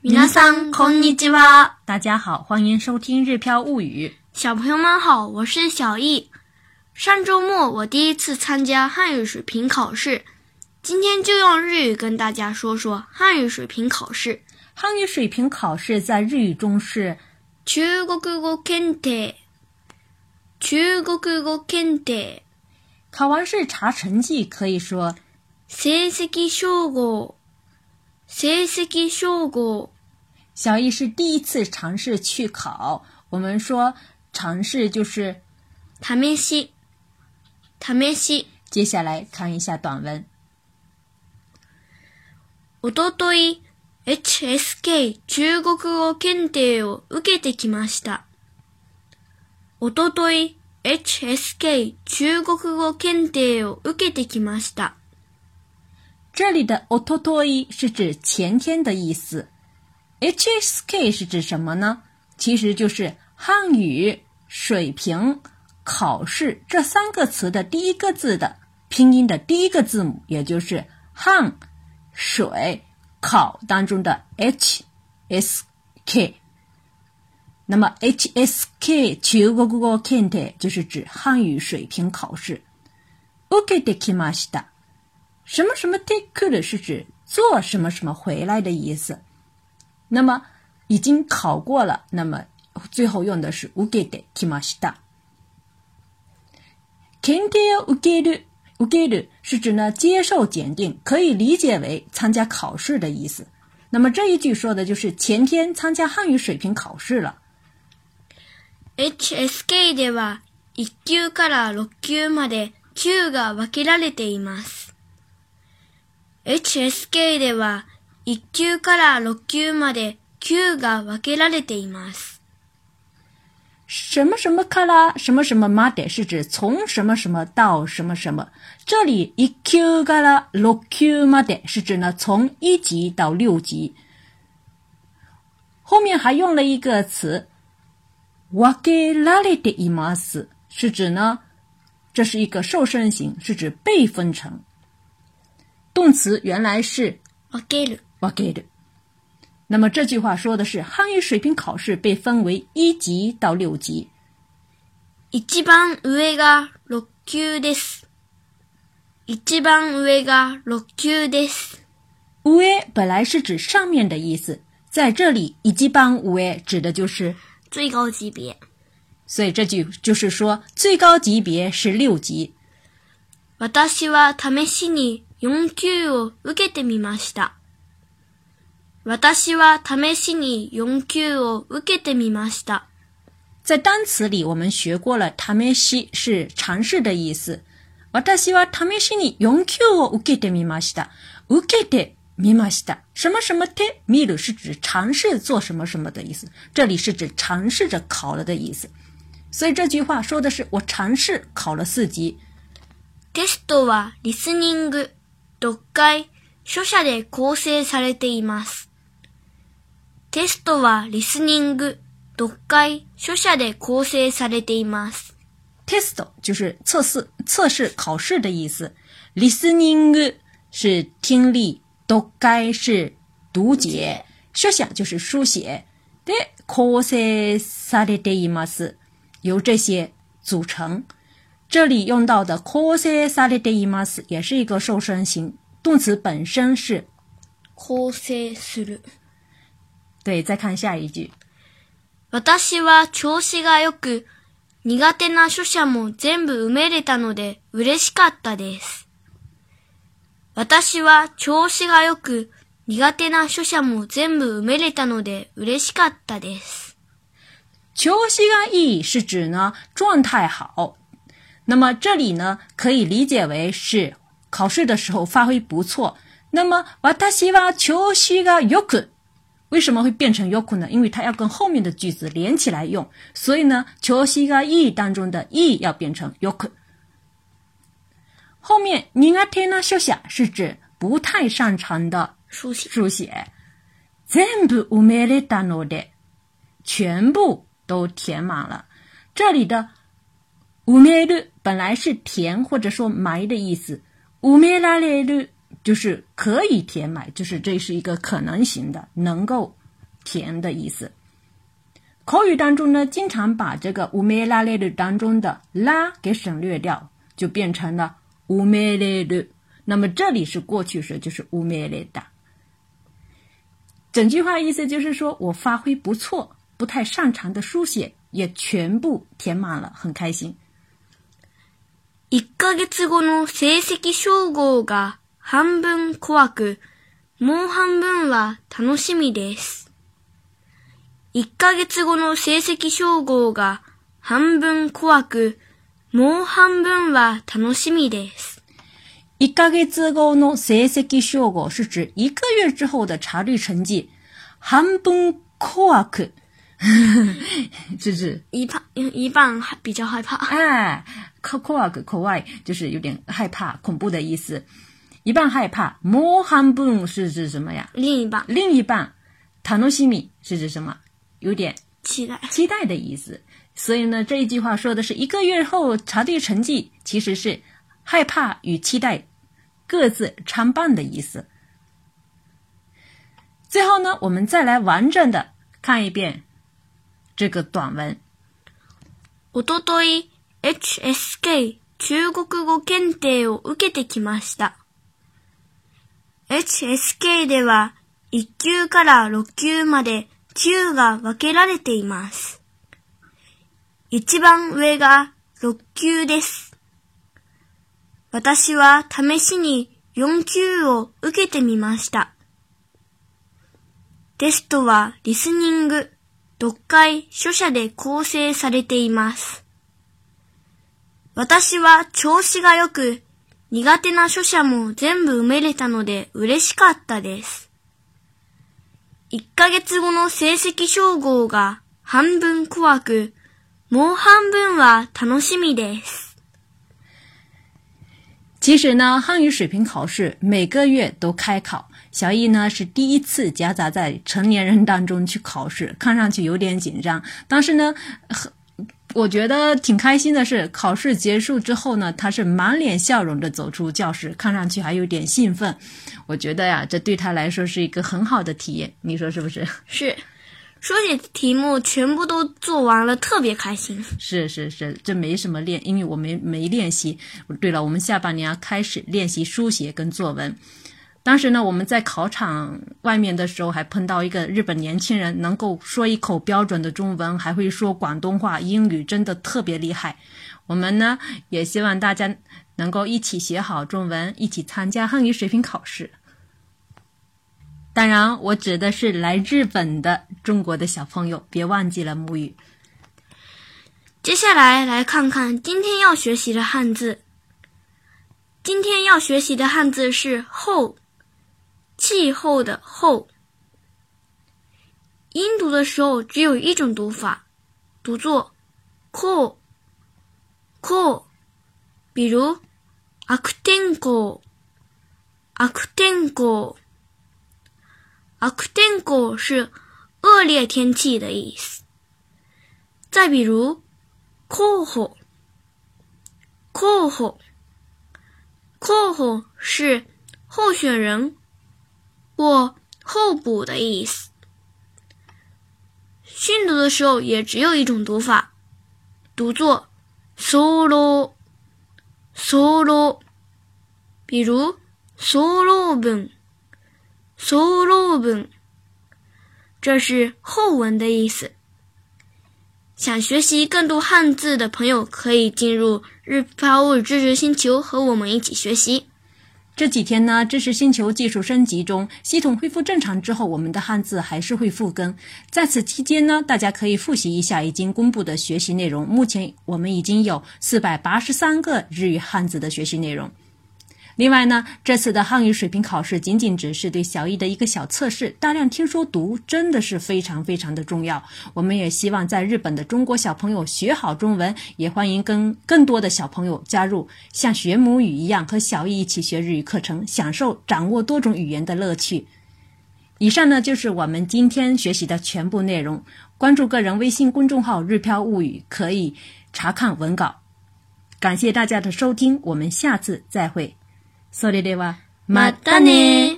みなさんこんにちは。大家好，欢迎收听《日飘物语》。小朋友们好，我是小易。上周末我第一次参加汉语水平考试，今天就用日语跟大家说说汉语水平考试。汉语水平考试在日语中是中国語検定。中国語検定。考完试查成绩可以说成績証明。成績称号。小易是第一次尝试去考，我们说尝试就是試し。試し。接下来看一下短文。おととい、HSK 中国語検定を受けてきました。おととい、HSK 中国語検定を受けてきました。这里的 “ototoi” 是指前天的意思，“HSK” 是指什么呢？其实就是汉语水平考试这三个词的第一个字的拼音的第一个字母，也就是“汉水考”当中的 “HSK”。那么 “HSK” 求 k 哥 n t 就是指汉语水平考试。o k d e k i m s 什么什么 take c o u d 是指做什么什么回来的意思。那么已经考过了，那么最后用的是受けたきました。検定を受ける、受ける是指呢接受检定，可以理解为参加考试的意思。那么这一句说的就是前天参加汉语水平考试了。H S K では一級から六級まで級が分けられています。HSK では一級から六級まで級が分けられています。什么什么卡拉，什么什么马的，是指从什么什么到什么什么。这里一級卡拉六級马的，是指呢从一级到六级。后面还用了一个词，分けられる imas，是指呢，这是一个瘦身型，是指被分成。动词原来是我给的，我给的。那么这句话说的是汉语水平考试被分为一级到六级。一番上が六級です。一番上が六級です。上本来是指上面的意思，在这里一番上指的就是最高级别。所以这句就是说最高级别是六级。私は試しに。4級を受けてみました。私は試しに4級を受けてみました。在单词里，我们学过了“試し”是尝试的意思。私は試しに4級を受けてみました。受けてみました。什么什么的見る是指尝试做什么什么的意思，这里是指尝试着考了的意思。所以这句话说的是我尝试考了四级。テストはリスニング。読解、書写で構成されています。テストはリスニング、読解、書写で構成されています。テスト就是测试、测试、考试的意思。リスニング是听力、読解是读解、書写就是书写。で、構成されています。由这些组成。这里用到的 cosidimas 也是一个瘦身型，动词，本身是 cosiru。对，再看下一句。私は調子がよく苦手な書写も全部埋れたのでれしかったです。私は調子がく苦手な書写も全部埋れたので嬉しかったです。調子がいい是指呢状态好。那么这里呢，可以理解为是考试的时候发挥不错。那么，わたしが求須がよく，为什么会变成よく呢？因为它要跟后面的句子连起来用，所以呢，求須が e 当中的 e 要变成よく。后面にあてな書写是指不太擅长的书写，书写全部うめれたので全部都填满了。这里的。乌灭拉，本来是填或者说埋的意思。乌灭拉列的，就是可以填埋，就是这是一个可能型的，能够填的意思。口语当中呢，经常把这个乌灭拉列的当中的拉给省略掉，就变成了乌灭列的。那么这里是过去时，就是乌灭列的。整句话意思就是说我发挥不错，不太擅长的书写也全部填满了，很开心。1ヶ月後の成績称号が半分怖く、もう半分は楽しみです。1ヶ月後の成績称号が半分怖く、もう半分は楽しみです。一ヶ月後の成績称号是指一个月之后的查律成绩。半分怖く，是 指 一半一半比较害怕。哎、啊，Kuwa k a w a i 就是有点害怕、恐怖的意思，一半害怕；more h u m b u n 是指什么呀？另一半。另一半，Tanoshimi 是指什么？有点期待。期待的意思。所以呢，这一句话说的是一个月后查对成绩，其实是害怕与期待各自参半的意思。最后呢，我们再来完整的看一遍这个短文。我多多一。HSK 中国語検定を受けてきました。HSK では1級から6級まで級が分けられています。一番上が6級です。私は試しに4級を受けてみました。テストはリスニング、読解、書写で構成されています。私は調子が良く、苦手な書写も全部埋めれたので嬉しかったです。1ヶ月後の成績称号が半分怖く、もう半分は楽しみです。其实呢，汉语水平考试每个月都开考。小易呢是第一次夹杂在成年人当中去考试，看上去有点紧张。呢，我觉得挺开心的是，考试结束之后呢，他是满脸笑容的走出教室，看上去还有点兴奋。我觉得呀，这对他来说是一个很好的体验，你说是不是？是，说起题目，全部都做完了，特别开心。是是是，这没什么练，因为我没没练习。对了，我们下半年要开始练习书写跟作文。当时呢，我们在考场外面的时候，还碰到一个日本年轻人，能够说一口标准的中文，还会说广东话、英语，真的特别厉害。我们呢，也希望大家能够一起写好中文，一起参加汉语水平考试。当然，我指的是来日本的中国的小朋友，别忘记了母语。接下来，来看看今天要学习的汉字。今天要学习的汉字是“后”。气候的“候”，音读的时候只有一种读法，读作“ c o cool”。比如“悪天候”，“悪天候”，“悪天候”是恶劣天气的意思。再比如“候候”，“候候”，“候候”是候选人。或候补的意思。训读的时候也只有一种读法，读作“ solo s o 扫 o 扫劳”，“ solo 文”，“ solo 文”。这是后文的意思。想学习更多汉字的朋友，可以进入日抛物知识星球，和我们一起学习。这几天呢，知识星球技术升级中，系统恢复正常之后，我们的汉字还是会复更。在此期间呢，大家可以复习一下已经公布的学习内容。目前我们已经有四百八十三个日语汉字的学习内容。另外呢，这次的汉语水平考试仅仅只是对小艺的一个小测试，大量听说读真的是非常非常的重要。我们也希望在日本的中国小朋友学好中文，也欢迎跟更多的小朋友加入，像学母语一样和小艺一起学日语课程，享受掌握多种语言的乐趣。以上呢就是我们今天学习的全部内容。关注个人微信公众号“日漂物语”可以查看文稿。感谢大家的收听，我们下次再会。それでは、またね